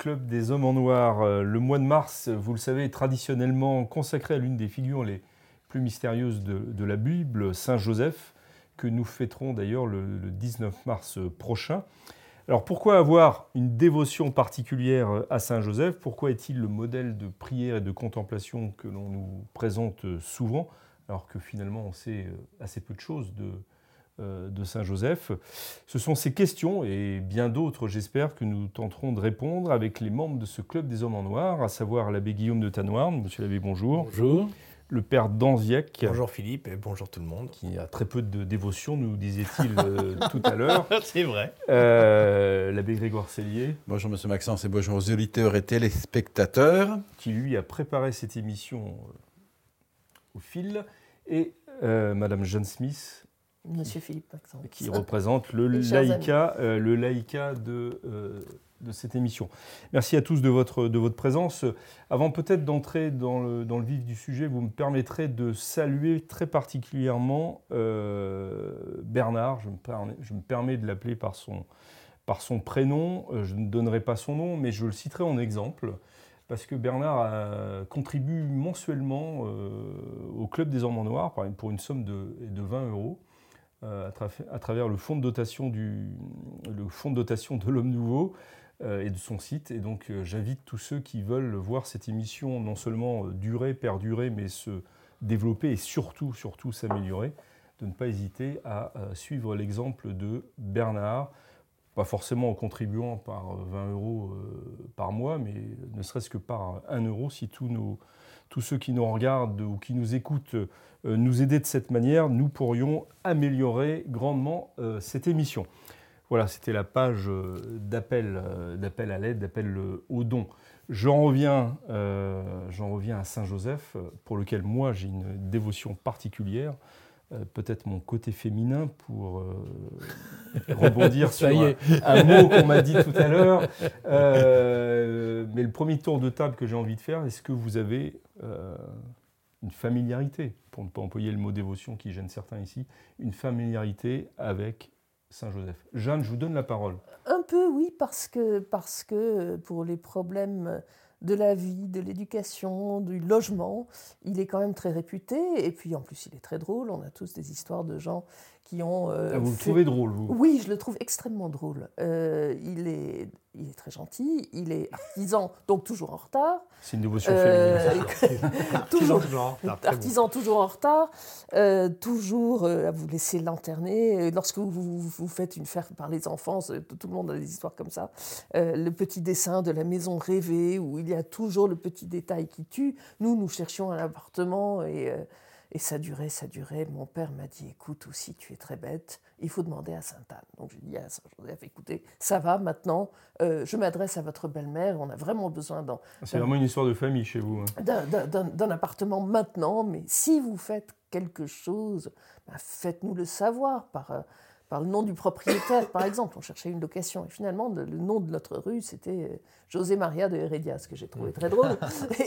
club des hommes en noir. Euh, Le mois de mars, vous le savez, est traditionnellement consacré à l'une des figures les plus mystérieuses de, la Bible, Saint Joseph, que nous fêterons d'ailleurs le, le 19 mars prochain. Alors pourquoi avoir une dévotion particulière à Saint Joseph Pourquoi est-il le modèle de prière et de contemplation que l'on nous présente souvent, alors que finalement on sait assez peu de choses de, euh, de Saint Joseph Ce sont ces questions et bien d'autres, j'espère, que nous tenterons de répondre avec les membres de ce club des hommes en noir, à savoir l'abbé Guillaume de Tanoirne. Monsieur l'abbé, bonjour. Bonjour. Le père Danziec. Bonjour Philippe et bonjour tout le monde. Qui a très peu de dévotion, nous disait-il euh, tout à l'heure. C'est vrai. Euh, l'abbé Grégoire Cellier. Bonjour Monsieur Maxence et bonjour aux auditeurs et téléspectateurs. Qui lui a préparé cette émission euh, au fil. Et euh, Madame Jeanne Smith. Monsieur Philippe Maxence. Qui représente le laïka, euh, le laïka de, euh, de cette émission. Merci à tous de votre, de votre présence. Avant peut-être d'entrer dans le, dans le vif du sujet, vous me permettrez de saluer très particulièrement euh, Bernard. Je me, permets, je me permets de l'appeler par son, par son prénom. Je ne donnerai pas son nom, mais je le citerai en exemple. Parce que Bernard contribue mensuellement euh, au Club des Ormans Noirs pour une somme de, de 20 euros à, tra- à travers le fonds de dotation, du, le fonds de, dotation de l'Homme Nouveau euh, et de son site. Et donc euh, j'invite tous ceux qui veulent voir cette émission non seulement euh, durer, perdurer, mais se développer et surtout, surtout s'améliorer, de ne pas hésiter à euh, suivre l'exemple de Bernard, pas forcément en contribuant par euh, 20 euros euh, par mois, mais ne serait-ce que par 1 euro si tous, nos, tous ceux qui nous regardent ou qui nous écoutent euh, nous aidaient de cette manière, nous pourrions améliorer grandement euh, cette émission. Voilà, c'était la page euh, d'appel, d'appel à l'aide, d'appel au don. J'en reviens, reviens à Saint Joseph, euh, pour lequel moi j'ai une dévotion particulière. Euh, peut-être mon côté féminin pour euh, rebondir sur un, mot qu'on m'a dit tout à l'heure. Euh, mais le premier tour de table que j'ai envie de faire, est-ce que vous avez euh, une familiarité, pour ne pas employer le mot dévotion qui gêne certains ici, une familiarité avec Saint Joseph Jeanne, je vous donne la parole. Un peu, oui, parce que, parce que pour les problèmes de la vie, de l'éducation, du logement, il est quand même très réputé. Et puis en plus, il est très drôle. On a tous des histoires de gens qui ont. euh, Ah, vous le trouvez drôle, vous? Oui, je le trouve extrêmement drôle. Euh, il, est, il est très gentil, il est artisan, donc toujours en retard. C'est une dévotion Euh, féminine. toujours, toujours en retard, bon. artisan toujours en retard, euh, toujours euh, à vous laisser lanterner. Lorsque vous, vous, vous faites une fête par les enfants, tout le monde a des histoires comme ça. Euh, le petit dessin de la maison rêvée, où il y a toujours le petit détail qui tue. Nous, nous cherchions un appartement et, euh, et ça durait, ça durait. Mon père m'a dit, écoute, aussi, tu es très bête, il faut demander à Sainte-Anne. Donc j'ai dit à Saint-Joseph, écoutez, ça va maintenant, euh, je m'adresse à votre belle-mère, on a vraiment besoin d'en C'est vraiment une histoire de famille chez vous. hein. d'un- d'un d'un- d'un appartement maintenant, mais si vous faites quelque chose, ben, faites-nous le savoir par, euh, par le nom du propriétaire, par exemple. On cherchait une location et finalement, le, nom de notre rue, c'était euh, José Maria de Heredia, ce que j'ai trouvé très drôle.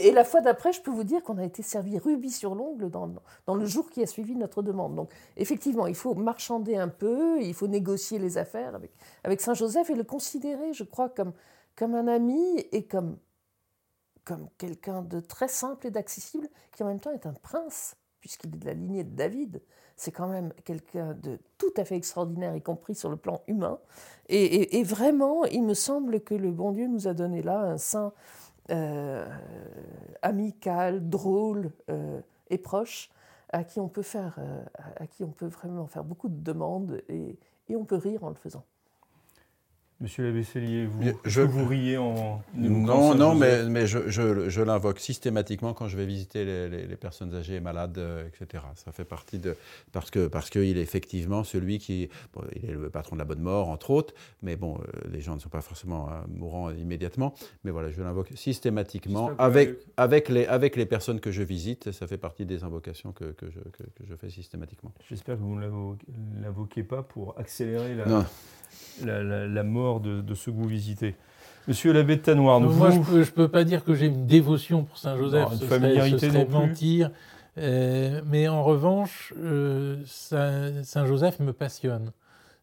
Et la fois d'après, je peux vous dire qu'on a été servi rubis sur l'ongle dans, dans le jour qui a suivi notre demande. Donc, effectivement, il faut marchander un peu, il faut négocier les affaires avec, avec Saint-Joseph et le considérer, je crois, comme, comme un ami et comme comme quelqu'un de très simple et d'accessible, qui en même temps est un prince, puisqu'il est de la lignée de David. C'est quand même quelqu'un de tout à fait extraordinaire, y compris sur le plan humain. Et, vraiment, il me semble que le bon Dieu nous a donné là un saint euh, amical, drôle euh, et proche, à qui on peut faire, euh, à- qui on peut vraiment faire beaucoup de demandes et on peut rire en le faisant. Monsieur l'abbé Cellier, vous, je, vous riez en... Non, non, mais, mais je, je, l'invoque systématiquement quand je vais visiter les, personnes âgées et malades, euh, etc. Ça fait partie de... Parce qu'il parce que est effectivement celui qui... il est le patron de la bonne mort, entre autres, mais bon, euh, les gens ne sont pas forcément euh, mourants immédiatement. Mais voilà, je l'invoque systématiquement avec, avec, les, avec les personnes que je visite. Ça fait partie des invocations que, que, je, que je, fais systématiquement. J'espère que vous ne l'invoquez pas pour accélérer la la, mort de, ceux que vous visitez. Monsieur l'abbé de Tanoir, nous Moi, je ne peux, pas dire que j'ai une dévotion pour Saint-Joseph, une familiarité serait, mentir. Euh, mais en revanche, euh, Saint-Joseph me passionne.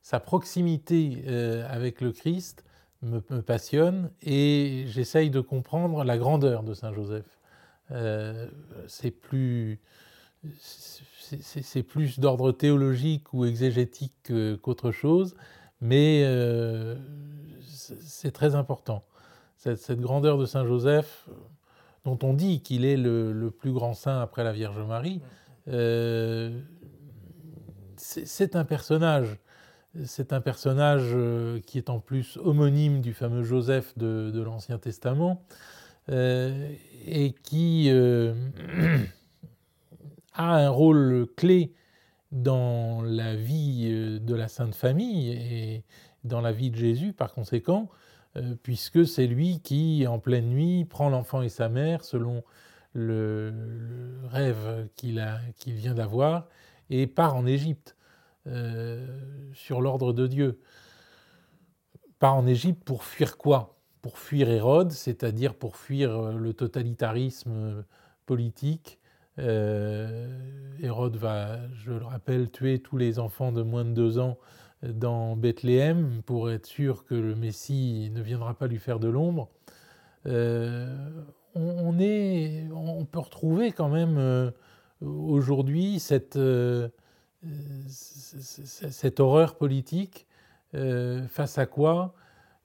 Sa proximité euh, avec le Christ me, passionne et j'essaye de comprendre la grandeur de Saint-Joseph. c'est plus c'est plus d'ordre théologique ou exégétique qu'autre chose, mais euh, c'est très important. Cette, grandeur de Saint Joseph, dont on dit qu'il est le, plus grand saint après la Vierge Marie, euh, c'est un personnage. C'est un personnage euh, qui est en plus homonyme du fameux Joseph de l'Ancien Testament et qui a un rôle clé dans la vie euh, de la Sainte Famille et dans la vie de Jésus par conséquent, euh, puisque c'est lui qui, en pleine nuit, prend l'enfant et sa mère selon le, rêve qu'il vient d'avoir et part en Égypte euh, sur l'ordre de Dieu. Part en Égypte pour fuir quoi? Pour fuir Hérode, c'est-à-dire pour fuir le totalitarisme politique Hérode va, je le rappelle, tuer tous les enfants de moins de deux ans dans Bethléem pour être sûr que le Messie ne viendra pas lui faire de l'ombre. Euh, on, peut retrouver quand même euh, aujourd'hui cette horreur politique face à quoi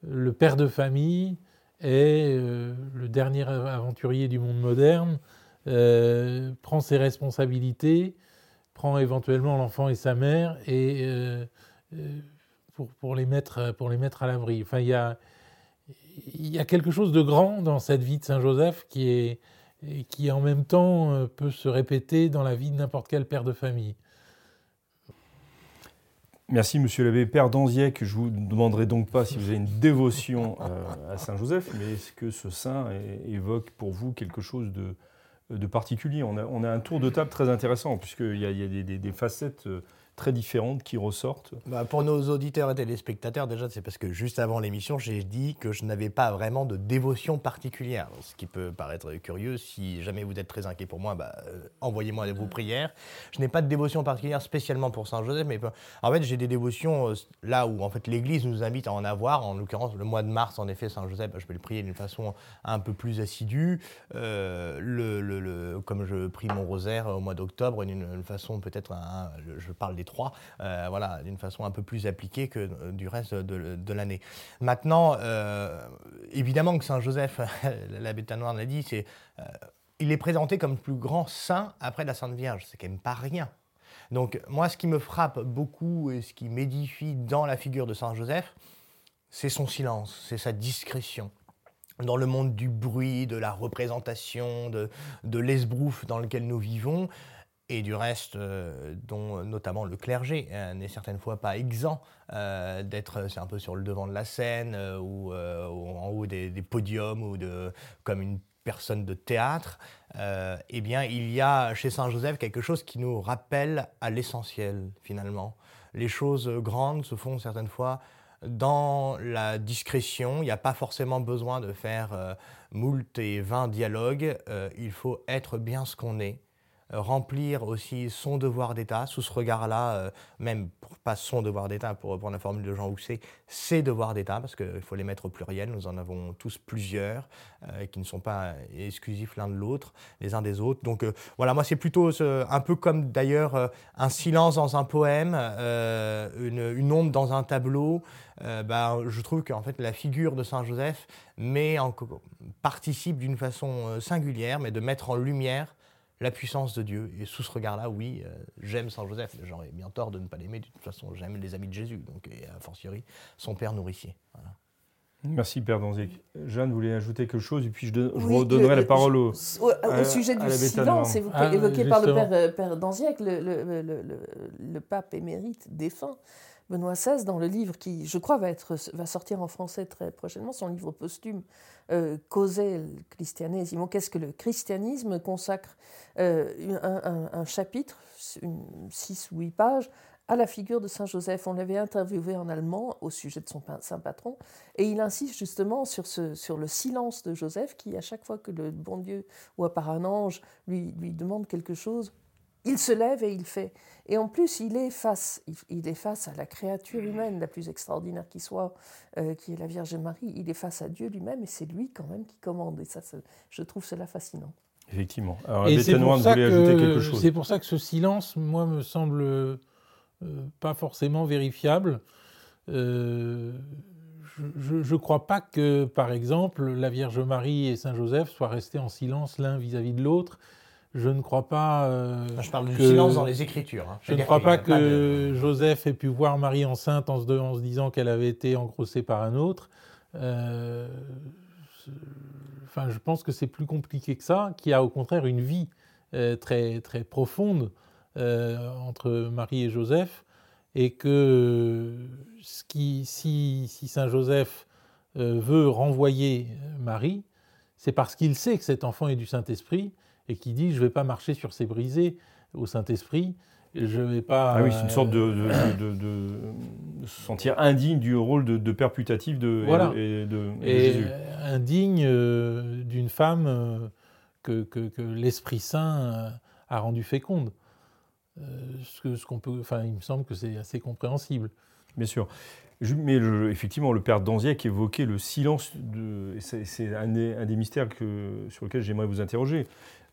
le père de famille est le dernier aventurier du monde moderne, euh, prend ses responsabilités, prend éventuellement l'enfant et sa mère et euh, euh, pour, les mettre, pour les mettre à l'abri. Enfin, il y a, y a quelque chose de grand dans cette vie de Saint Joseph qui est qui en même temps peut se répéter dans la vie de n'importe quel père de famille. Merci, monsieur l'abbé. Père d'Anziec, je vous demanderai donc pas si vous avez une dévotion à Saint Joseph, mais est-ce que ce saint évoque pour vous quelque chose de, de particulier. On a, un tour de table très intéressant, puisqu'il y a, il y a des, facettes euh, très différentes qui ressortent bah, Pour nos auditeurs et téléspectateurs, déjà, c'est parce que juste avant l'émission, j'ai dit que je n'avais pas vraiment de dévotion particulière. Ce qui peut paraître curieux. Si jamais vous êtes très inquiet pour moi, bah, euh, envoyez-moi vos prières. Je n'ai pas de dévotion particulière spécialement pour Saint-Joseph, mais en fait, j'ai des dévotions euh, là où en fait, l'Église nous invite à en avoir. En l'occurrence, le mois de mars, en effet, Saint-Joseph, je peux le prier d'une façon un peu plus assidue. Euh, le, le, comme je prie mon rosaire au mois d'octobre, d'une façon peut-être, je parle des euh, voilà, d'une façon un peu plus appliquée que euh, du reste de, l'année. Maintenant, euh, évidemment que Saint Joseph, l'abbé Tanoir l'a dit, c'est, il est présenté comme le plus grand saint après la Sainte Vierge. C'est quand même pas rien. Donc moi, ce qui me frappe beaucoup et ce qui m'édifie dans la figure de Saint Joseph, c'est son silence, c'est sa discrétion dans le monde du bruit, de la représentation, de, de l'esbrouf dans lequel nous vivons, et du reste, euh, dont notamment le clergé euh, n'est certaines fois pas exempt euh, d'être, c'est un peu sur le devant de la scène ou, en haut des, podiums ou de, comme une personne de théâtre, eh bien, il y a chez Saint Joseph quelque chose qui nous rappelle à l'essentiel finalement. Les choses grandes se font certaines fois dans la discrétion. Il n'y a pas forcément besoin de faire moult et vingt dialogues. il faut être bien ce qu'on est euh, remplir aussi son devoir d'État. Sous ce regard-là, euh, même pas son devoir d'État, pour reprendre la formule de Jean Housset, ses devoirs d'État, parce qu'il faut les mettre au pluriel. Nous en avons tous plusieurs euh, qui ne sont pas exclusifs l'un de l'autre, les uns des autres. Donc voilà, moi c'est plutôt un peu comme d'ailleurs un silence dans un poème, une, une, ombre dans un tableau. Bah, je trouve qu'en fait la figure de Saint Joseph met en, participe d'une façon singulière, mais de mettre en lumière la puissance de Dieu. Et sous ce regard-là, oui, euh, j'aime Saint Joseph. J'aurais bien tort de ne pas l'aimer. De toute façon, j'aime les amis de Jésus, donc, et a fortiori son père nourricier. Merci Père Danzic. Jeanne voulait ajouter quelque chose et puis je, redonnerai la parole au, au, sujet du silence évoqué, évoqué par le Père, père Danzic, le, le, le, le, pape émérite défunt. Benoît XVI, dans le livre qui, je crois, va, sortir en français très prochainement, son livre posthume, euh, Causel Christianisme. Qu'est-ce que le christianisme consacre euh, un, chapitre, six ou huit pages, à la figure de Saint Joseph. On l'avait interviewé en allemand au sujet de son saint patron, et il insiste justement sur, le silence de Joseph, qui, à chaque fois que le bon Dieu ou par un ange lui demande quelque chose, il se lève et il fait. Et en plus, il est face, il est face à la créature humaine la plus extraordinaire qui soit, euh, qui est la Vierge Marie. Il est face à Dieu lui-même et c'est lui quand même qui commande. Et ça, je trouve cela fascinant. Effectivement. Alors, et c'est pour, ça que, c'est pour ça que ce silence, moi, me semble euh, pas forcément vérifiable. Euh, je ne crois pas que, par exemple, la Vierge Marie et Saint Joseph soient restés en silence l'un vis-à-vis de l'autre. Je ne crois pas. Euh, je parle du silence dans les Écritures. Hein. Je, ne crois pas que Joseph ait pu voir Marie enceinte en se, en se disant qu'elle avait été engrossée par un autre. Euh, enfin, je pense que c'est plus compliqué que ça, qu'il y a au contraire une vie euh, très, très profonde entre Marie et Joseph, et que ce qui, si, si Saint Joseph veut renvoyer Marie, c'est parce qu'il sait que cet enfant est du Saint-Esprit et qui dit je ne vais pas marcher sur ces brisées au Saint-Esprit. Je vais pas. Ah oui, c'est une sorte de, de, se sentir indigne du rôle de, père putatif de, et, de, Jésus. Indigne euh, d'une femme euh, que, que, l'Esprit Saint euh, a rendue féconde. ce ce qu'on peut, enfin, il me semble que c'est assez compréhensible. Bien sûr. Mais effectivement, le père Danziac évoquait le silence, de, c'est un, un, des mystères que, sur lesquels j'aimerais vous interroger.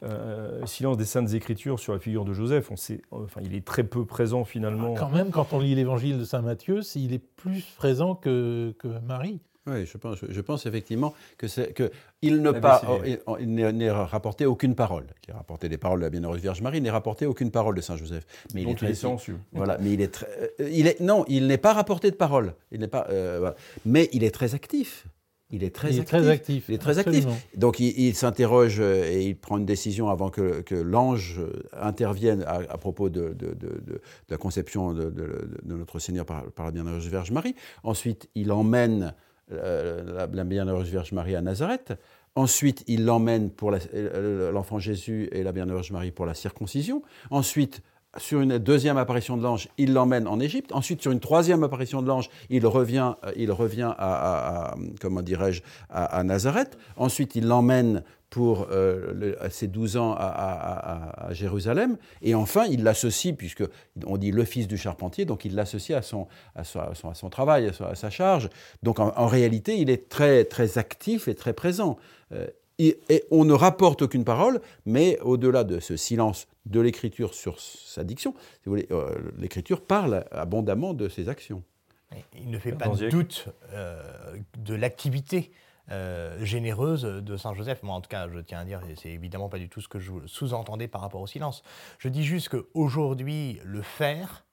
Euh, silence des Saintes Écritures sur la figure de Joseph, on sait, enfin, il est très peu présent finalement. Ah, quand même, quand on lit l'évangile de Saint Matthieu, il est plus présent que, que Marie. Oui, je pense, je pense effectivement que c'est que il ne pas, il, n'est rapporté aucune parole. Il est rapporté des paroles de la Bienheureuse Vierge Marie, il n'est rapporté aucune parole de Saint Joseph. Mais il est, très, silencieux. Voilà, mais il est, très, euh, il est non, il n'est pas rapporté de parole. Il n'est pas, euh, mais il est très actif. Il est très, actif. très actif. Il est très actif. Donc il, s'interroge euh, et il prend une décision avant que, que l'ange euh, intervienne à, propos de, de, de, la conception de, notre Seigneur par, la Bienheureuse Vierge Marie. Ensuite, il emmène euh, la, Bienheureuse Vierge Marie à Nazareth. Ensuite, il l'emmène pour l'enfant Jésus et la Bienheureuse Marie pour la circoncision. Ensuite, sur une deuxième apparition de l'ange, il l'emmène en Égypte. Ensuite, sur une troisième apparition de l'ange, il revient, euh, il revient à, comment dirais-je, à, Nazareth. Ensuite, il l'emmène pour euh, ses 12 ans à, Jérusalem. Et enfin, il l'associe, puisque on dit le fils du charpentier, donc il l'associe à son, à, son, travail, à, sa charge. Donc en, réalité, il est très, très actif et très présent. Euh, et, on ne rapporte aucune parole, mais au-delà de ce silence de l'écriture sur sa diction, si vous euh, l'écriture parle abondamment de ses actions. Il ne fait pas de doute euh, de l'activité euh, généreuse de Saint Joseph. Moi, en tout cas, je tiens à dire, c'est évidemment pas du tout ce que je sous-entendais par rapport au silence. Je dis juste qu'aujourd'hui, le faire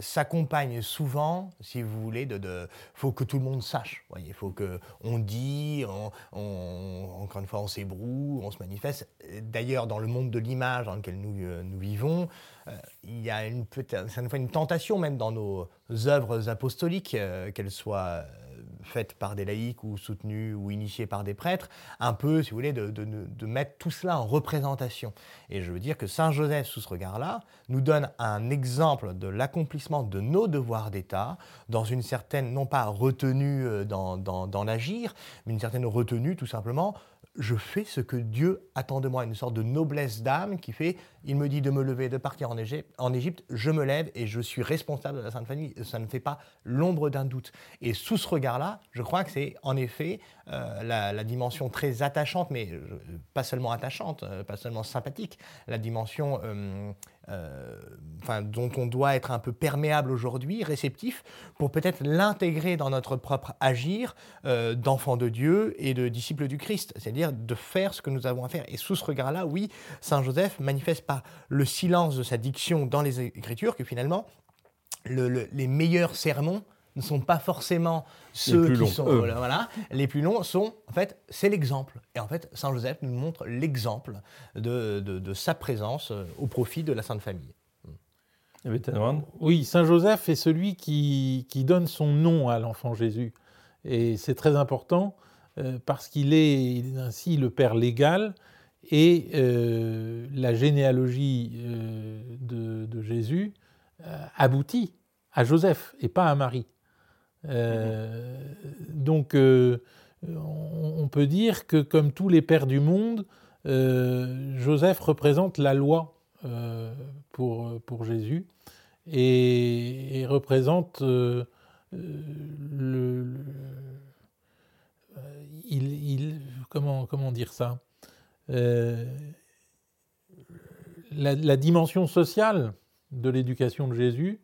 s'accompagne souvent, si vous voulez, de, de, faut que tout le monde sache. Il faut que on dit, on, encore une fois, on s'ébroue, on se manifeste. D'ailleurs, dans le monde de l'image dans lequel nous, euh, nous vivons, euh, il y a une, une tentation même dans nos œuvres apostoliques, euh, qu'elles soient faites par des laïcs ou soutenues ou initiées par des prêtres, un peu, si vous voulez, de, mettre tout cela en représentation. Et je veux dire que Saint Joseph, sous ce regard-là, nous donne un exemple de l'accomplissement de nos devoirs d'État dans une certaine, non pas retenue euh, dans, dans l'agir, mais une certaine retenue tout simplement je fais ce que Dieu attend de moi, une sorte de noblesse d'âme qui fait, il me dit de me lever, de partir en Égypte, en Égypte, je me lève et je suis responsable de la Sainte Famille. Ça ne fait pas l'ombre d'un doute. Et sous ce regard-là, je crois que c'est en effet euh, la, dimension très attachante, mais euh, pas seulement attachante, euh, pas seulement sympathique, la dimension enfin, dont on doit être un peu perméable aujourd'hui, réceptif, pour peut-être l'intégrer dans notre propre agir d'enfant de Dieu et de disciple du Christ, c'est-à-dire de faire ce que nous avons à faire. Et sous ce regard-là, oui, Saint Joseph manifeste par le silence de sa diction dans les Écritures que finalement, les meilleurs sermons ne sont pas forcément ceux qui sont voilà, les plus longs sont en fait c'est l'exemple. Et en fait Saint Joseph nous montre l'exemple de, de, sa présence euh, au profit de la Sainte Famille. Oui, Saint Joseph est celui qui, qui donne son nom à l'enfant Jésus. Et c'est très important euh, parce qu'il est ainsi le père légal et euh, la généalogie de, de, Jésus aboutit à Joseph et pas à Marie. Euh, donc, euh, on, peut dire que, comme tous les pères du monde, euh, Joseph représente la loi pour, pour Jésus et, représente le, il, comment, comment dire ça la, dimension sociale de l'éducation de Jésus,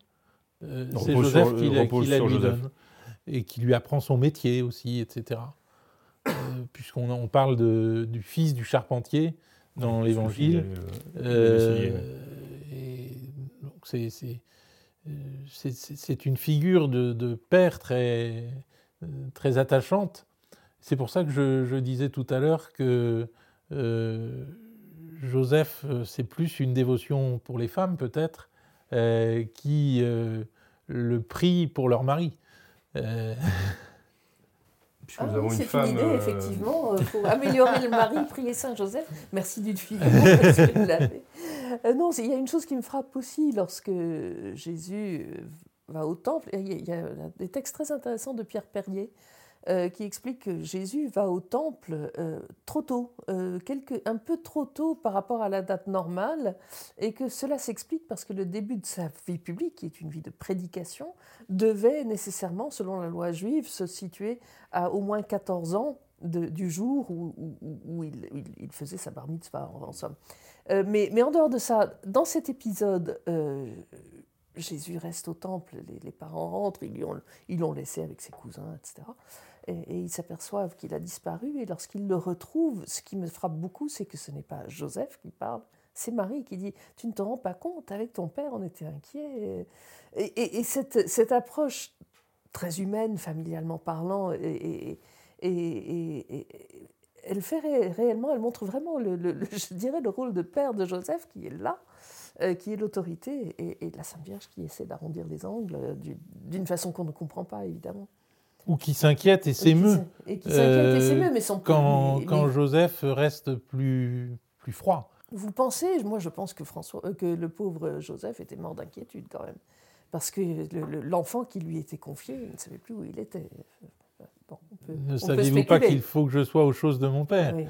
c'est Joseph qui, la, lui donne et qui lui apprend son métier aussi, etc. Euh, puisqu'on parle de, du fils du charpentier dans l'Évangile. Euh, c'est une figure de, père très, très attachante. C'est pour ça que je, disais tout à l'heure que euh, Joseph, c'est plus une dévotion pour les femmes peut-être, qui le prient pour leur mari. Euh... Ah c'est une, idée, euh, effectivement, pour améliorer le mari, prier Saint Joseph. Merci du fil. euh, non, il y a une chose qui me frappe aussi lorsque Jésus va au temple. Il y a des textes très intéressants de Pierre Perrier euh, qui explique que Jésus va au temple euh, trop tôt, euh, un peu trop tôt par rapport à la date normale, et que cela s'explique parce que le début de sa vie publique, qui est une vie de prédication, devait nécessairement, selon la loi juive, se situer à au moins 14 ans du jour où, il, faisait sa bar mitzvah, en, somme. mais, mais, en dehors de ça, dans cet épisode, Jésus reste au temple, les, parents rentrent, ils l'ont laissé avec ses cousins, etc et, ils s'aperçoivent qu'il a disparu. Et lorsqu'ils le retrouvent, ce qui me frappe beaucoup, c'est que ce n'est pas Joseph qui parle, c'est Marie qui dit Tu ne te rends pas compte, avec ton père, on était inquiets. Et, cette, approche très humaine, familialement parlant, et, elle fait réellement, elle montre vraiment, le, je dirais, le rôle de père de Joseph qui est là, euh, qui est l'autorité, et, la Sainte Vierge qui essaie d'arrondir les angles euh, d'une façon qu'on ne comprend pas, évidemment. Ou qui s'inquiète et s'émeut. Et qui s'inquiète et s'émeut, mais sans quand, quand Joseph reste plus, plus froid. Vous pensez, moi je pense que, François, euh, que le pauvre Joseph était mort d'inquiétude quand même. Parce que l'enfant qui lui était confié, il ne savait plus où il était. ne saviez-vous pas qu'il faut que je sois aux choses de mon père oui,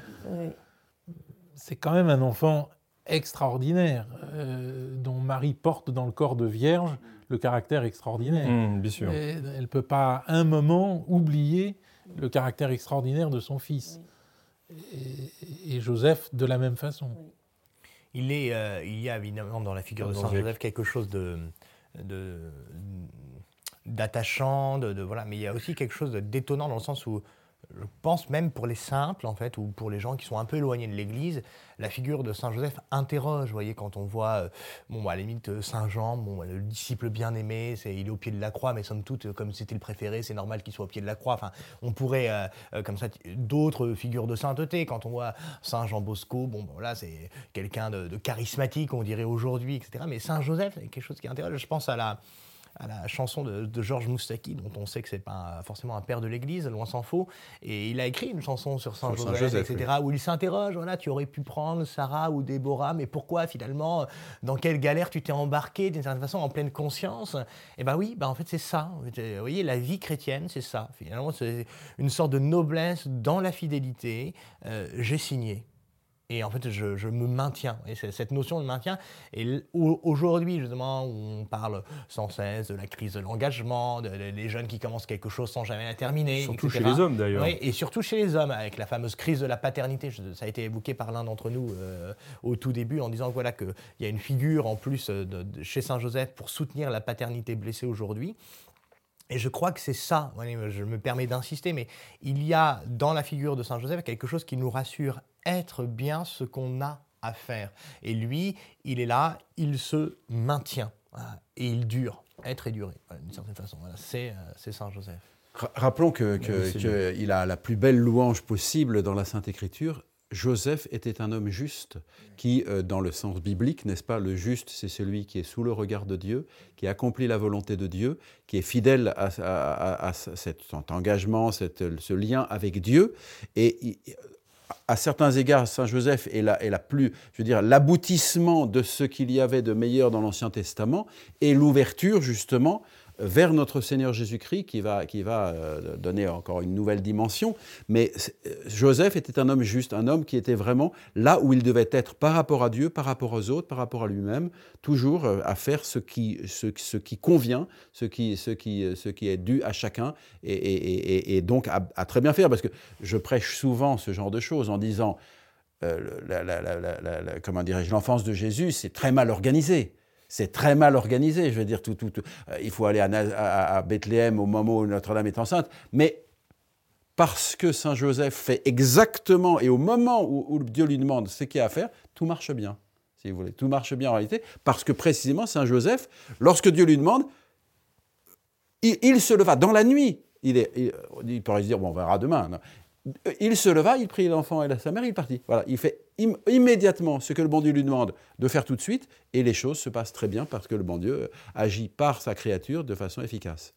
C'est quand même un enfant extraordinaire, euh, dont Marie porte dans le corps de vierge le caractère extraordinaire. Mmh, bien sûr. elle ne peut pas un moment oublier le caractère extraordinaire de son fils. Et, Joseph de la même façon. Il, est, euh, il y a évidemment dans la figure de Saint Joseph quelque chose de, d'attachant, de, voilà, mais il y a aussi quelque chose d'étonnant dans le sens où je pense même pour les simples, en fait, ou pour les gens qui sont un peu éloignés de l'Église, la figure de Saint Joseph interroge. Vous voyez, quand on voit, euh, bon, bah, à la limite, euh, Saint Jean, bon, le disciple bien-aimé, il est au pied de la croix, mais somme toute, comme c'était le préféré, c'est normal qu'il soit au pied de la croix. Enfin, on pourrait, euh, comme ça, d'autres figures de sainteté. Quand on voit Saint Jean Bosco, bon, là, c'est quelqu'un de, de, charismatique, on dirait aujourd'hui, etc. Mais Saint Joseph, c'est quelque chose qui interroge. Je pense à la à la chanson de, Georges Moustaki, dont on sait que c'est pas forcément un père de l'Église, loin s'en faut. Et il a écrit une chanson sur Saint Joseph, etc., où il s'interroge, voilà, tu aurais pu prendre Sarah ou Déborah, mais pourquoi finalement, dans quelle galère tu t'es embarqué d'une certaine façon en pleine conscience? Eh bien oui, ben en fait c'est ça. Vous voyez, la vie chrétienne, c'est ça. Finalement, c'est une sorte de noblesse dans la fidélité. Euh, j'ai signé. Et en fait, je, me maintiens. Et cette notion de maintien. Et aujourd'hui, justement, où on parle sans cesse de la crise de l'engagement, des jeunes qui commencent quelque chose sans jamais la terminer. Surtout chez les hommes, d'ailleurs. Oui, et surtout chez les hommes, avec la fameuse crise de la paternité. Ça a été évoqué par l'un d'entre nous euh, au tout début en disant voilà, qu'il y a une figure en plus de, chez Saint-Joseph pour soutenir la paternité blessée aujourd'hui. Et je crois que c'est ça, je me permets d'insister, mais il y a dans la figure de Saint Joseph quelque chose qui nous rassure être bien ce qu'on a à faire. Et lui, il est là, il se maintient et il dure. être éduré, d'une certaine façon. c'est Saint Joseph. Rappelons qu'il a la plus belle louange possible dans la Sainte Écriture. Joseph était un homme juste qui, euh, dans le sens biblique, n'est-ce pas, le juste, c'est celui qui est sous le regard de Dieu, qui accomplit la volonté de Dieu, qui est fidèle à, cet engagement, ce lien avec Dieu. Et à certains égards, Saint Joseph est, la, est la plus, je veux dire, l'aboutissement de ce qu'il y avait de meilleur dans l'Ancien Testament et l'ouverture justement vers notre Seigneur Jésus-Christ qui va, qui va euh, donner encore une nouvelle dimension. Mais euh, Joseph était un homme juste, un homme qui était vraiment là où il devait être par rapport à Dieu, par rapport aux autres, par rapport à lui-même, toujours euh, à faire ce qui, ce, ce qui convient, ce qui, ce, qui, ce qui est dû à chacun, et, et, donc à, très bien faire, parce que je prêche souvent ce genre de choses en disant, comment dirais-je, l'enfance de Jésus, c'est très mal organisé. C'est très mal organisé. Je veux dire, tout, tout, euh, il faut aller à, Bethléem au moment où Notre-Dame est enceinte. Mais parce que Saint Joseph fait exactement et au moment où, Dieu lui demande ce qu'il a à faire, tout marche bien, si vous voulez. Tout marche bien en réalité, parce que précisément Saint Joseph, lorsque Dieu lui demande, il, se leva dans la nuit. Il, pourrait se dire, on verra demain. Il se leva, il prit l'enfant et sa mère, il partit. Voilà, il fait immédiatement ce que le bon Dieu lui demande de faire tout de suite, et les choses se passent très bien parce que le bon Dieu agit par sa créature de façon efficace.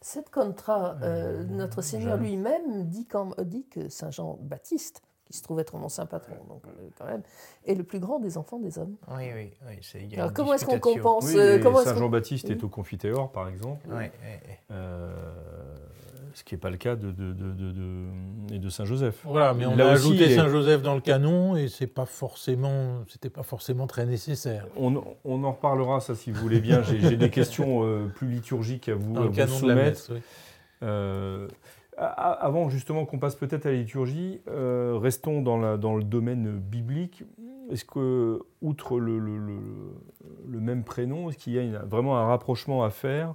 Cette contra, euh, notre Seigneur lui-même dit, dit, que Saint Jean-Baptiste, qui se trouve être mon saint patron, donc euh, quand même, est le plus grand des enfants des hommes. Oui, oui, oui. Alors comment est-ce qu'on compense euh, Saint Jean-Baptiste est au confiteor, par exemple. Oui, ce qui n'est pas le cas de, de, de, de, Saint-Joseph. Voilà, mais on a ajouté Saint-Joseph dans le canon et c'est pas forcément, c'était pas forcément très nécessaire. On, on, en reparlera, ça, si vous voulez bien. J'ai des questions euh, plus liturgiques à vous, dans soumettre. Euh, avant justement qu'on passe peut-être à la liturgie, euh, restons dans, la, dans, le domaine biblique. Est-ce que, outre le, le, le, même prénom, est-ce qu'il y a vraiment un rapprochement à faire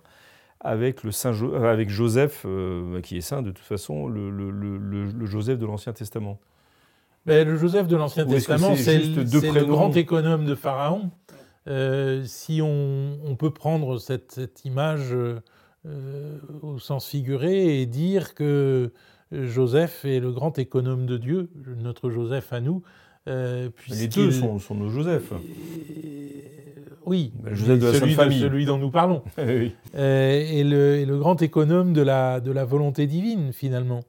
avec, le saint euh, avec Joseph, euh, qui est saint de toute façon, le, Joseph de l'Ancien Testament ben, Le Joseph de l'Ancien Testament, c'est le, grand économe de Pharaon. Euh, si on, peut prendre cette, image au sens figuré et dire que Joseph est le grand économe de Dieu, notre Joseph à nous. Les deux sont, sont, nos Joseph. Oui, celui, dont nous parlons. et, le, grand économe de la, de la volonté divine, finalement.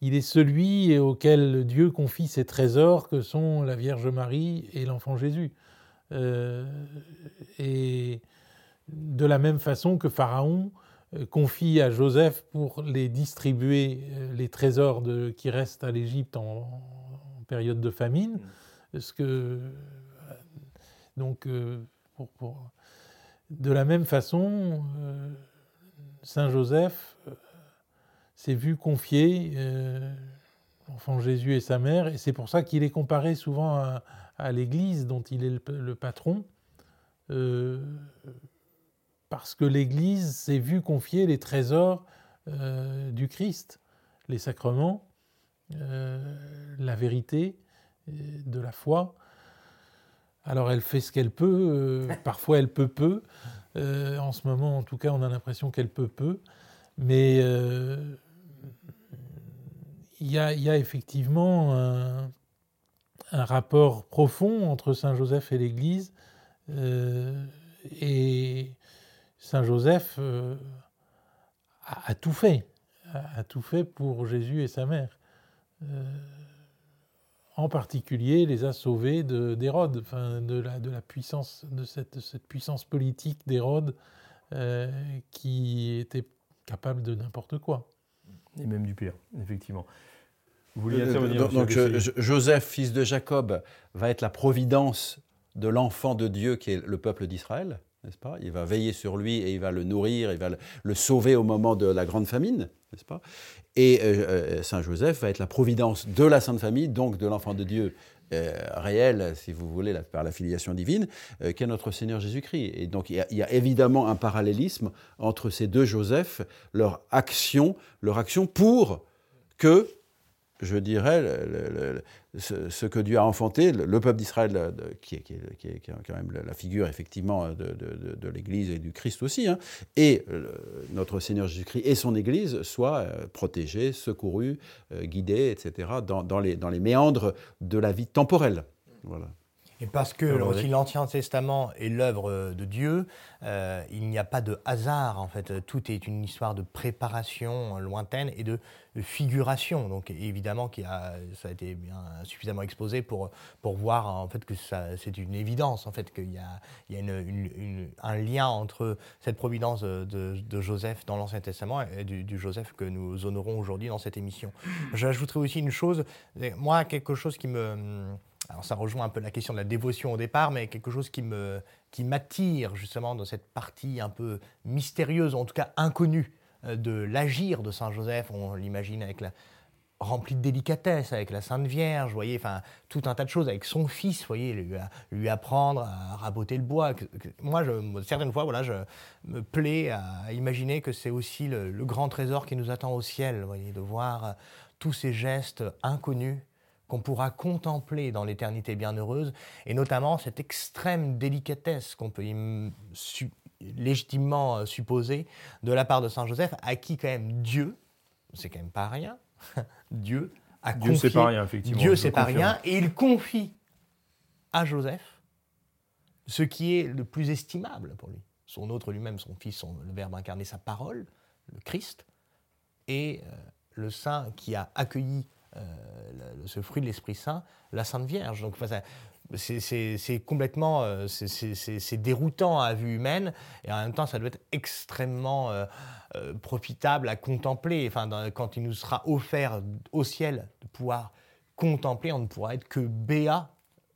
Il est celui auquel Dieu confie ses trésors que sont la Vierge Marie et l'enfant Jésus. Euh, et de la même façon que Pharaon euh, confie à Joseph pour les distribuer euh, les trésors de, qui restent à l'Égypte en, période de famine. Ce que, donc, de la même façon, euh, Saint Joseph euh, s'est vu confier euh, l'enfant Jésus et sa mère, et c'est pour ça qu'il est comparé souvent à, l'Église dont il est le, patron, parce que l'Église s'est vu confier les trésors du Christ, les sacrements, la vérité, de la foi, alors elle fait ce qu'elle peut, euh, parfois elle peut peu. Euh, en ce moment, en tout cas, on a l'impression qu'elle peut peu. Mais euh, il y, a effectivement un, rapport profond entre Saint Joseph et l'Église. et Saint Joseph a, tout fait, a, tout fait pour Jésus et sa mère en particulier les a sauvés d'Hérode, enfin, de, la, de la puissance, de cette, cette puissance politique d'Hérode euh, qui était capable de n'importe quoi. Et même du pire, effectivement. Vous vouliez euh, intervenir Donc, Joseph, fils de Jacob, va être la providence de l'enfant de Dieu qui est le peuple d'Israël, n'est-ce pas? Il va veiller sur lui et il va le nourrir, il va le sauver au moment de la grande famine, et euh, euh, Saint Joseph va être la providence de la Sainte Famille, donc de l'enfant de Dieu euh, réel, si vous voulez, par la filiation divine, qu'est notre Seigneur Jésus-Christ. Et donc il y, a, évidemment un parallélisme entre ces deux Joseph, leur action, leur action pour que je dirais, ce, que Dieu a enfanté, le, peuple d'Israël, qui, qui, est quand même la figure effectivement de, l'Église et du Christ aussi, hein, et notre Seigneur Jésus-Christ et son Église soient euh, protégés, secourus, euh, guidés, etc., dans, les, dans les méandres de la vie temporelle. Voilà. Et parce que l'Ancien Testament est l'œuvre de Dieu, euh, il n'y a pas de hasard en fait. Tout est une histoire de préparation lointaine et de figuration. Donc évidemment, qui a, ça a été bien suffisamment exposé pour, pour voir en fait que c'est une évidence en fait qu'il y a, il y a une, un lien entre cette providence de, de, Joseph dans l'Ancien Testament et du, du, Joseph que nous honorons aujourd'hui dans cette émission. J'ajouterai aussi une chose, moi quelque chose qui me alors ça rejoint un peu la question de la dévotion au départ, mais quelque chose qui me qui m'attire justement dans cette partie un peu mystérieuse, en tout cas inconnue, euh, de l'agir de Saint Joseph. On l'imagine avec la rempli de délicatesse avec la Sainte Vierge, vous voyez, enfin tout un tas de choses avec son fils, vous voyez, lui, apprendre à raboter le bois. Moi, certaines fois, voilà, je me plais à imaginer que c'est aussi le, le, grand trésor qui nous attend au ciel, vous voyez, de voir tous ces gestes inconnus qu'on pourra contempler dans l'éternité bienheureuse, et notamment cette extrême délicatesse qu'on peut légitimement euh, supposer de la part de Saint Joseph, à qui quand même Dieu, c'est quand même pas rien, Dieu a Dieu confié... pas rien, effectivement. Dieu c'est pas rien, et il confie à Joseph ce qui est le plus estimable pour lui. Son autre lui-même, son fils, son, le Verbe incarné, sa parole, le Christ, et euh, le Saint qui a accueilli euh, ce fruit de l'Esprit Saint, la Sainte Vierge. Donc, c'est complètement euh, c'est déroutant à vue humaine et en même temps ça doit être extrêmement euh, profitable à contempler enfin quand il nous sera offert au ciel de pouvoir contempler on ne pourra être que béat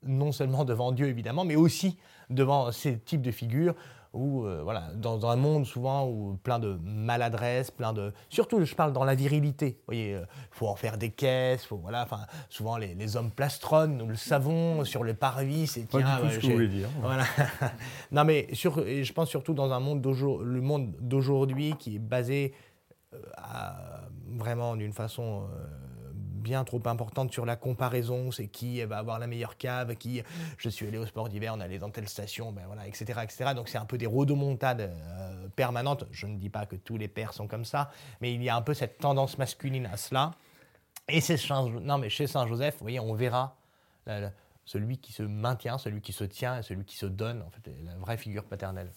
non seulement devant Dieu évidemment mais aussi devant ces types de figures où, euh, voilà, dans, un monde souvent où plein de maladresse, plein de... Surtout, je parle dans la virilité. Vous voyez, il euh, faut en faire des caisses, faut, voilà, enfin, souvent les, hommes plastronnent, nous le savons, sur le parvis, c'est... Tiens, ce que vous voulez dire. Voilà. non, mais sur, je pense surtout dans un monde le monde d'aujourd'hui qui est basé euh, vraiment d'une façon bien trop importante sur la comparaison, c'est qui va avoir la meilleure cave, qui je suis allé au sport d'hiver, on allait dans telle station, ben voilà, etc., etc. Donc c'est un peu des rodomontades euh, permanentes. Je ne dis pas que tous les pères sont comme ça, mais il y a un peu cette tendance masculine à cela. Et c'est non mais chez Saint Joseph, vous voyez, on verra celui qui se maintient, celui qui se tient, et celui qui se donne, en fait, la vraie figure paternelle.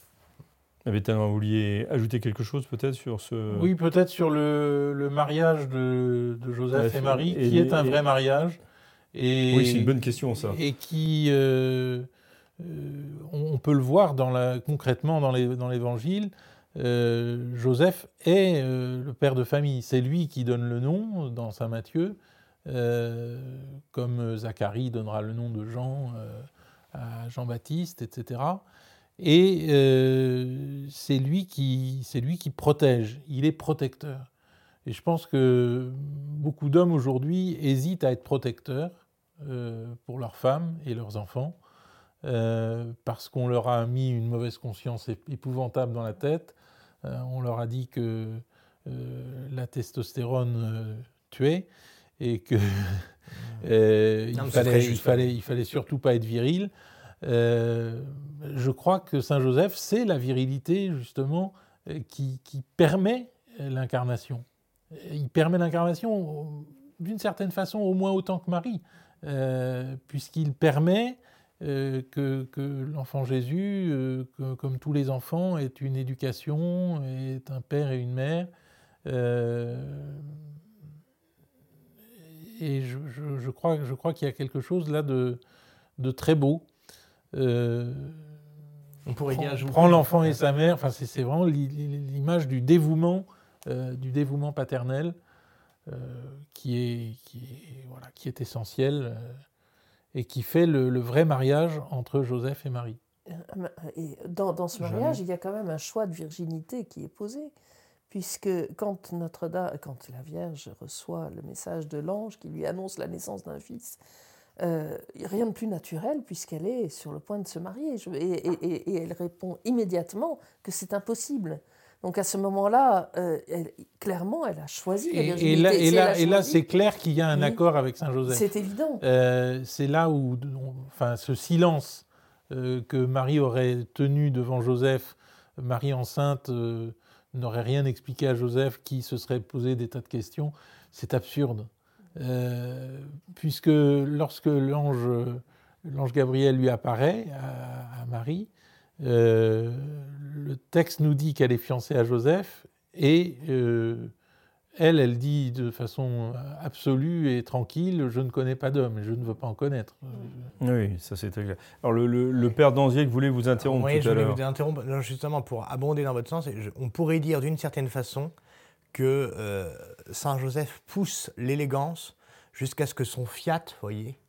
Bétain, vous vouliez ajouter quelque chose peut-être sur ce... Oui, peut-être sur le, mariage de, Joseph et Marie, qui est un vrai mariage. Et, oui, c'est une bonne question ça. Et qui, euh, euh, on peut le voir dans la, concrètement dans l'Évangile, euh, Joseph est le père de famille. C'est lui qui donne le nom dans Saint Matthieu, comme Zacharie donnera le nom de Jean à Jean-Baptiste, etc. Et euh, c'est lui, qui, lui qui protège, il est protecteur. Et je pense que beaucoup d'hommes aujourd'hui hésitent à être protecteurs euh, pour leurs femmes et leurs enfants, euh, parce qu'on leur a mis une mauvaise conscience épouvantable dans la tête. on leur a dit que la testostérone tuait et que il, fallait, il, fallait, il fallait surtout pas être viril. Euh, je crois que Saint Joseph, c'est la virilité justement euh, qui, permet l'incarnation. Il permet l'incarnation d'une certaine façon au moins autant que Marie, euh, puisqu'il permet que, l'enfant Jésus, comme tous les enfants, ait une éducation, ait un père et une mère. et je, crois, qu'il y a quelque chose là de, très beau euh, on pourrait prend, l'enfant et sa mère. Enfin, c'est vraiment l'image du dévouement, euh, du dévouement paternel euh, qui, est, qui, est, voilà, qui est essentiel et qui fait le, vrai mariage entre Joseph et Marie. Et dans, dans ce mariage, il y a quand même un choix de virginité qui est posé, puisque quand Notre-Dame, quand la Vierge reçoit le message de l'ange qui lui annonce la naissance d'un fils, euh, rien de plus naturel puisqu'elle est sur le point de se marier. Et, et, elle répond immédiatement que c'est impossible. Donc à ce moment-là, clairement, elle a choisi la et, là, et là, et là c'est clair qu'il y a un accord avec Saint Joseph. C'est évident. c'est là où, enfin, ce silence que Marie aurait tenu devant Joseph, Marie enceinte n'aurait rien expliqué à Joseph, qui se serait posé des tas de questions, c'est absurde. Euh, puisque lorsque l'ange, l'ange Gabriel lui apparaît à, Marie, euh, le texte nous dit qu'elle est fiancée à Joseph et euh, elle, elle dit de façon absolue et tranquille Je ne connais pas d'homme et je ne veux pas en connaître. Oui, ça c'est très clair. Alors, le, le, père Danziec voulait vous interrompre oui, tout à l'heure. je voulais vous interrompre justement pour abonder dans votre sens. on pourrait dire d'une certaine façon que euh, Saint Joseph pousse l'élégance jusqu'à ce que son fiat, voyez,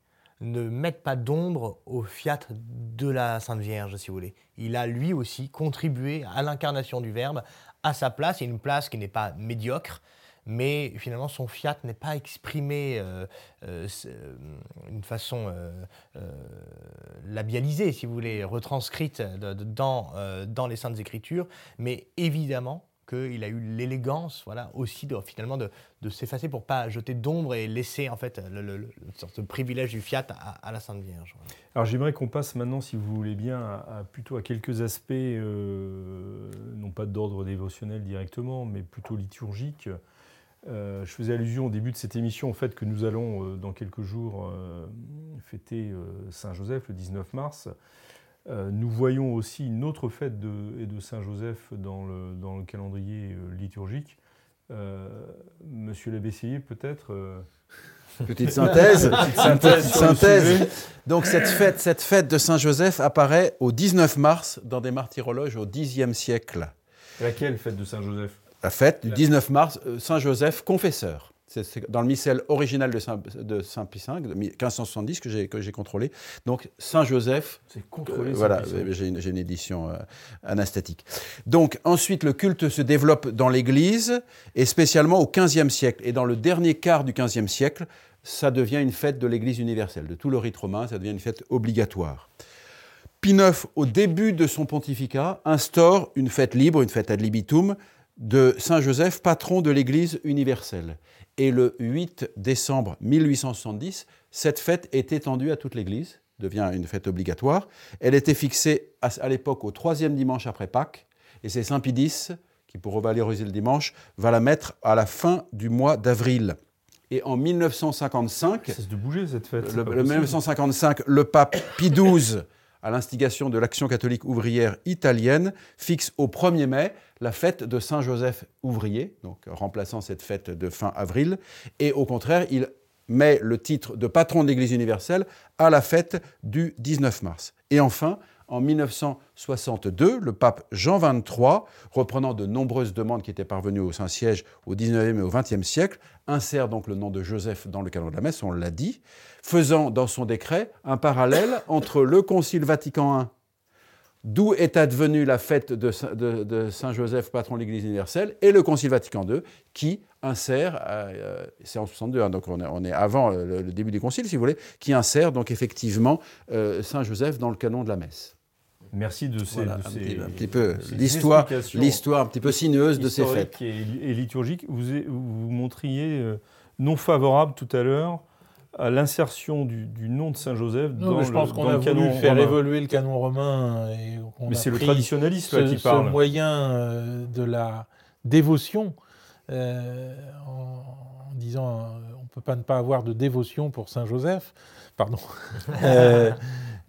ne mette pas d'ombre au fiat de la Sainte Vierge, si vous voulez. Il a lui aussi contribué à l'incarnation du Verbe à sa place, et une place qui n'est pas médiocre, mais finalement son fiat n'est pas exprimé euh, euh, d'une façon labialisée, si vous voulez, retranscrite dans, dans les Saintes Écritures, mais évidemment qu'il a eu l'élégance, voilà, aussi de, finalement de, s'effacer pour pas jeter d'ombre et laisser en fait le, privilège du fiat à, la Sainte Vierge. Alors j'aimerais qu'on passe maintenant, si vous voulez bien, à, plutôt à quelques aspects, euh, non pas d'ordre dévotionnel directement, mais plutôt liturgique. Euh, je faisais allusion au début de cette émission au fait que nous allons euh, dans quelques jours fêter Saint Joseph le 19 mars. Euh, nous voyons aussi une autre fête de, de Saint-Joseph dans le, dans le, calendrier euh, liturgique. Euh, monsieur l'abbé peut-être Petite synthèse. Petite synthèse. Donc cette fête, cette fête de Saint-Joseph apparaît au 19 mars dans des martyrologes au Xe siècle. Laquelle fête de Saint-Joseph La fête du 19 mars, Saint-Joseph confesseur. C'est dans le missel original de Saint, de Saint Pie V, 1570, que j'ai, que j'ai contrôlé. Donc, Saint-Joseph. C'est contrôlé. Euh, voilà, j'ai une, j'ai une, édition euh, anasthétique. Donc, ensuite, le culte se développe dans l'Église, et spécialement au XVe siècle. Et dans le dernier quart du XVe siècle, ça devient une fête de l'Église universelle. De tout le rite romain, ça devient une fête obligatoire. Pie IX, au début de son pontificat, instaure une fête libre, une fête ad libitum, de Saint Joseph, patron de l'Église universelle. Et le 8 décembre 1870, cette fête est étendue à toute l'Église, devient une fête obligatoire. Elle était fixée à, l'époque au troisième dimanche après Pâques, et c'est Saint X, qui pour revaloriser le dimanche, va la mettre à la fin du mois d'avril. Et en 1955, ça de bouger cette fête. Le, 1955, le pape Pie XII à l'instigation de l'Action catholique ouvrière italienne, fixe au 1er mai la fête de Saint-Joseph ouvrier, donc remplaçant cette fête de fin avril, et au contraire, il met le titre de patron de l'Église universelle à la fête du 19 mars. Et enfin, en 1962, le pape Jean XXIII, reprenant de nombreuses demandes qui étaient parvenues au Saint-Siège au 19e et au 20e siècle, insère donc le nom de Joseph dans le calendrier de la messe, on l'a dit, faisant dans son décret un parallèle entre le Concile Vatican I, d'où est advenue la fête de, Saint-Joseph, patron de l'Église universelle, et le Concile Vatican II, qui insère, euh, c'est en 62, hein, donc on est, avant le, début du Concile, si vous voulez, qui insère donc effectivement euh, Saint-Joseph dans le canon de la messe. Merci de ces, un, petit, peu l'histoire, l'histoire un petit peu sinueuse de ces fêtes. Et, et liturgique. Vous, vous montriez euh, non favorable tout à l'heure à l'insertion du, nom de Saint Joseph dans, le, je pense qu'on a voulu faire évoluer le canon romain. Et mais c'est le traditionnaliste qui parle. Ce moyen euh, de la dévotion, euh, en, disant on ne peut pas ne pas avoir de dévotion pour Saint Joseph, pardon.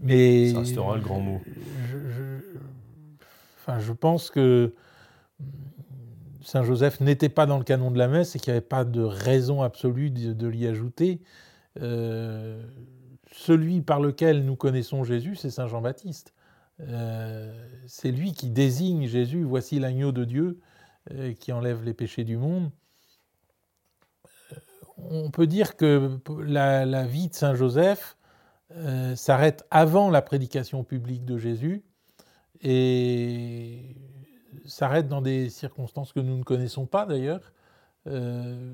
Mais ça restera le grand mot. Je, enfin, je pense que Saint Joseph n'était pas dans le canon de la messe et qu'il n'y avait pas de raison absolue de, l'y ajouter. Euh, celui par lequel nous connaissons Jésus, c'est Saint Jean-Baptiste. Euh, c'est lui qui désigne Jésus, voici l'agneau de Dieu euh, qui enlève les péchés du monde. On peut dire que la, la vie de Saint Joseph euh, s'arrête avant la prédication publique de Jésus et s'arrête dans des circonstances que nous ne connaissons pas d'ailleurs. Euh,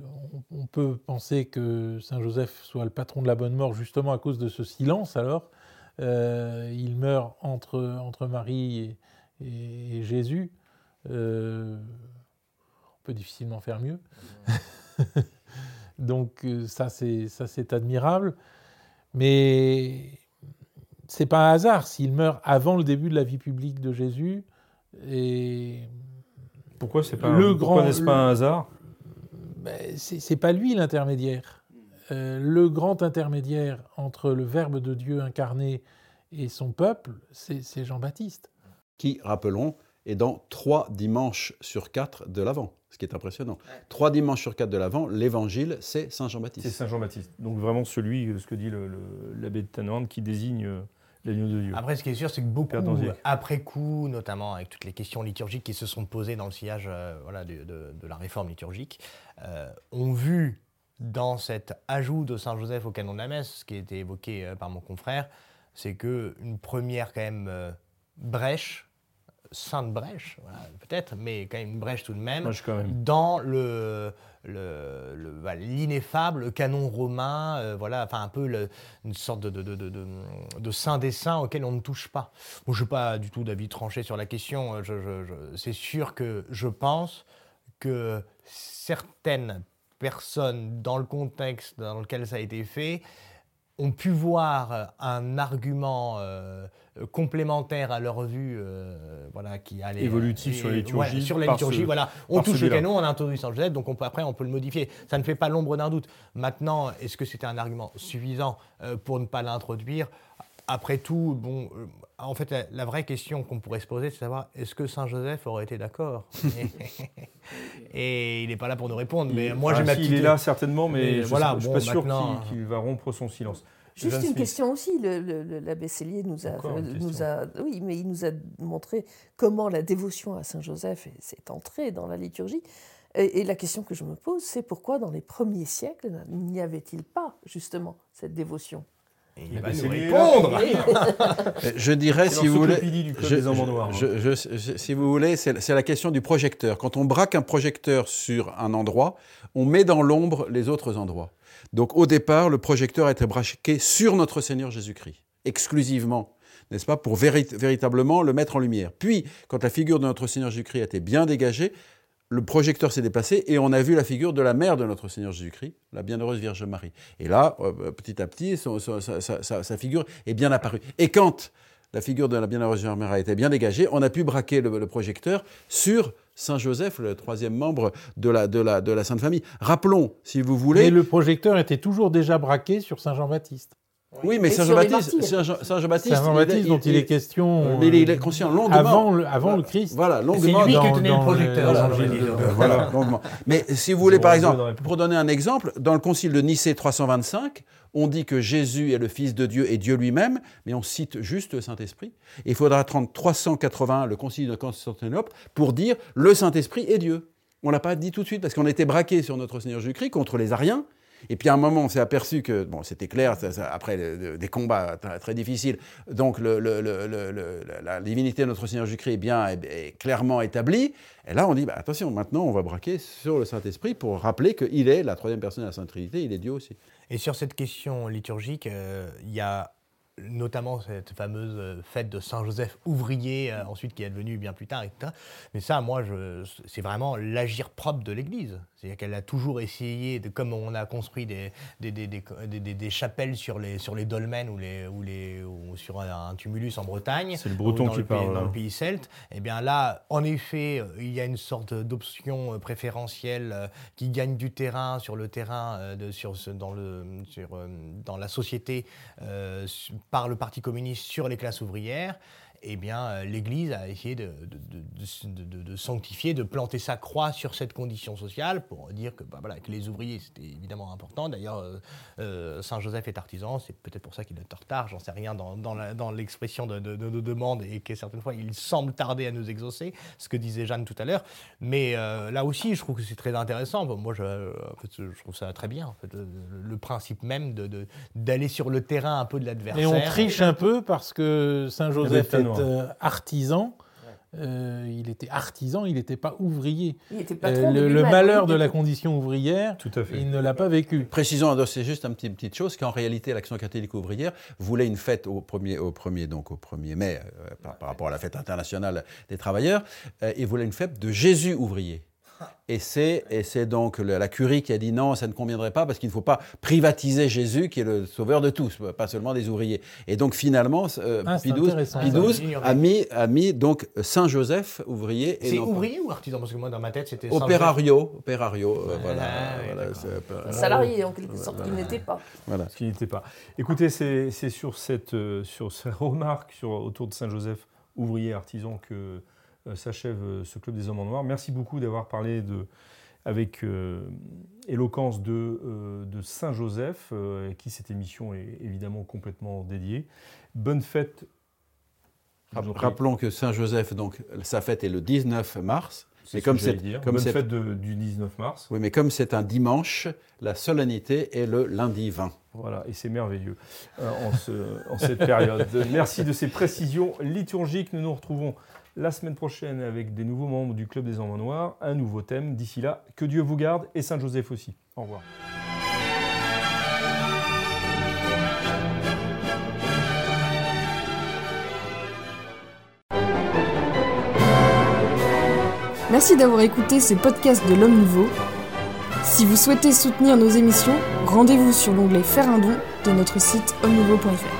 on, peut penser que Saint Joseph soit le patron de la bonne mort justement à cause de ce silence alors. Euh, il meurt entre, entre Marie et, Jésus. on peut difficilement faire mieux. Donc ça, c'est admirable. Mais c'est pas un hasard s'il meurt avant le début de la vie publique de Jésus. Et pourquoi c'est pas, le pourquoi n'est-ce pas un hasard? Ben, C'est pas lui l'intermédiaire. Euh, le grand intermédiaire entre le Verbe de Dieu incarné et son peuple, c'est Jean-Baptiste. Qui, rappelons, est dans trois dimanches sur quatre de l'Avent, ce qui est impressionnant. Trois dimanches sur quatre de l'Avent, l'Évangile, c'est Saint Jean-Baptiste. C'est Saint Jean-Baptiste. Donc vraiment celui, ce que dit l'abbé de Tannhorn, qui désigne euh, l'agneau de Dieu. Après, ce qui est sûr, c'est que beaucoup, après coup, notamment avec toutes les questions liturgiques qui se sont posées dans le sillage euh, voilà, de, la réforme liturgique, euh, ont vu dans cet ajout de Saint Joseph au canon de la messe, ce qui a été évoqué par mon confrère, c'est qu'une première quand même brèche sainte brèche, peut-être, mais quand même une brèche tout de même, dans le, l'ineffable canon romain, euh, voilà, enfin un peu une sorte de, de, de, de, saint des saints auquel on ne touche pas. Bon, je n'ai pas du tout d'avis tranché sur la question, euh, je, c'est sûr que je pense que certaines personnes, dans le contexte dans lequel ça a été fait, ont pu voir un argument euh, complémentaire à leur vue, euh, voilà, qui allait évolutif sur la liturgie. sur la liturgie, voilà, on touche le canon, on a introduit Saint Joseph, donc on peut, après on peut le modifier. Ça ne fait pas l'ombre d'un doute. Maintenant, est-ce que c'était un argument suffisant euh, pour ne pas l'introduire? Après tout, bon, en fait, la, vraie question qu'on pourrait se poser, c'est de savoir est-ce que Saint Joseph aurait été d'accord? Et il n'est pas là pour nous répondre. Mais moi, j'ai ma Il est là certainement, mais, je ne suis pas sûr qu'il va rompre son silence. Juste une question aussi, l'abbé Cellier nous a, nous a, oui, mais il nous a montré comment la dévotion à Saint Joseph s'est entrée dans la liturgie. Et, la question que je me pose, c'est pourquoi dans les premiers siècles n'y avait-il pas justement cette dévotion? Il va nous répondre. je dirais, si vous, voulez, si vous voulez, c'est la question du projecteur. Quand on braque un projecteur sur un endroit, on met dans l'ombre les autres endroits. Donc au départ, le projecteur a été braqué sur notre Seigneur Jésus-Christ, exclusivement, n'est-ce pas, pour véritablement le mettre en lumière. Puis, quand la figure de notre Seigneur Jésus-Christ a été bien dégagée, le projecteur s'est déplacé et on a vu la figure de la mère de notre Seigneur Jésus-Christ, la bienheureuse Vierge Marie. Et là, euh, petit à petit, sa, figure est bien apparue. Et quand la figure de la bienheureuse Vierge Marie a été bien dégagée, on a pu braquer le, projecteur sur Saint Joseph, le troisième membre de la, de, la, de la Sainte Famille. Rappelons, si vous voulez... Mais le projecteur était toujours déjà braqué sur Saint Jean-Baptiste. Oui, mais Saint Jean-Baptiste, Saint Jean-Baptiste, Saint Jean-Baptiste dont il, est question, mais il est conscient longuement avant le, avant le Christ. Voilà, longuement. C'est lui qui tenait le projecteur. Voilà, longuement. Mais si vous voulez, par exemple, pour donner un exemple, dans le Concile de Nicée 325, on dit que Jésus est le Fils de Dieu et Dieu lui-même, mais on cite juste le Saint-Esprit. il faudra attendre 381, le Concile de Constantinople, pour dire le Saint-Esprit est Dieu. On l'a pas dit tout de suite parce qu'on était braqué sur notre Seigneur Jésus-Christ contre les Ariens et puis à un moment, on s'est aperçu que, bon, c'était clair, après des combats très, difficiles, donc la divinité de notre Seigneur Jésus-Christ est bien clairement établie. Et là, on dit, bah, attention, maintenant, on va braquer sur le Saint-Esprit pour rappeler qu'il est la troisième personne de la Sainte Trinité, il est Dieu aussi. Et sur cette question liturgique, euh, il y a notamment cette fameuse euh, fête de Saint-Joseph ouvrier, euh, ensuite qui est devenue bien plus tard, etc. Mais ça, moi, c'est vraiment l'agir propre de l'Église. C'est-à-dire qu'elle a toujours essayé, de, comme on a construit des, des, des, des, chapelles sur les, sur les dolmens ou, les, ou, les, ou sur un, tumulus en Bretagne, c'est le breton qui parle, dans le pays celte, et eh bien là, en effet, il y a une sorte d'option préférentielle euh, qui gagne du terrain sur le terrain, euh, de, sur, dans, le, sur, euh, dans la société par le Parti communiste sur les classes ouvrières eh bien, euh, l'Église a essayé de, de, sanctifier, de planter sa croix sur cette condition sociale pour dire que, bah, voilà, que les ouvriers, c'était évidemment important. D'ailleurs, euh, euh, Saint Joseph est artisan, c'est peut-être pour ça qu'il est en retard, j'en sais rien dans, dans l'expression de, nos demandes et que certaines fois, il semble tarder à nous exaucer, ce que disait Jeanne tout à l'heure. Mais là aussi, je trouve que c'est très intéressant. moi, je, je, trouve ça très bien, en fait, le, principe même d'aller sur le terrain un peu de l'adversaire. Et on triche un peu parce que Saint Joseph est euh, artisan. euh, il était artisan, il n'était pas ouvrier. Il était Euh, patron le, malheur de la condition ouvrière, Tout à fait. il ne l'a pas vécu. Précisons, c'est juste une petite, petite chose, qu'en réalité, l'Action catholique ouvrière voulait une fête au 1er, au 1er, donc au 1er mai, euh, par, par rapport à la fête internationale des travailleurs, euh, il voulait une fête de Jésus ouvrier. Et c'est, et c'est donc la curie qui a dit non, ça ne conviendrait pas parce qu'il ne faut pas privatiser Jésus qui est le sauveur de tous, pas seulement des ouvriers. Et donc finalement, euh, Ah, Pie XII, a mis, a mis donc Saint-Joseph ouvrier. et C'est pas- ouvrier ou artisan? Parce que moi, dans ma tête, c'était. Opérario, opérario, euh, voilà. Oui, voilà, Salarié, en quelque sorte, qu'il n'était pas. voilà. Ce n'était pas. Écoutez, c'est c'est sur cette, euh, sur ces remarques sur, autour de Saint-Joseph, ouvrier artisan, que euh, s'achève euh, ce Club des Hommes en Noir. Merci beaucoup d'avoir parlé de, avec euh, éloquence de, euh, de Saint-Joseph, euh, à qui cette émission est évidemment complètement dédiée. Bonne fête. Rappelons que Saint-Joseph, donc, sa fête est le 19 mars. C'est comme c'est- comme Bonne fête de- du 19 mars. Oui, mais comme c'est un dimanche, la solennité est le lundi 20. Voilà, et c'est merveilleux euh, en, ce- en cette période. Merci de ces précisions liturgiques. Nous nous retrouvons la semaine prochaine avec des nouveaux membres du Club des Hommes en Noir, un nouveau thème. D'ici là, que Dieu vous garde et Saint Joseph aussi. Au revoir. Merci d'avoir écouté ce podcast de l'Homme Nouveau. Si vous souhaitez soutenir nos émissions, rendez-vous sur l'onglet Faire un don de notre site homme-nouveau.fr.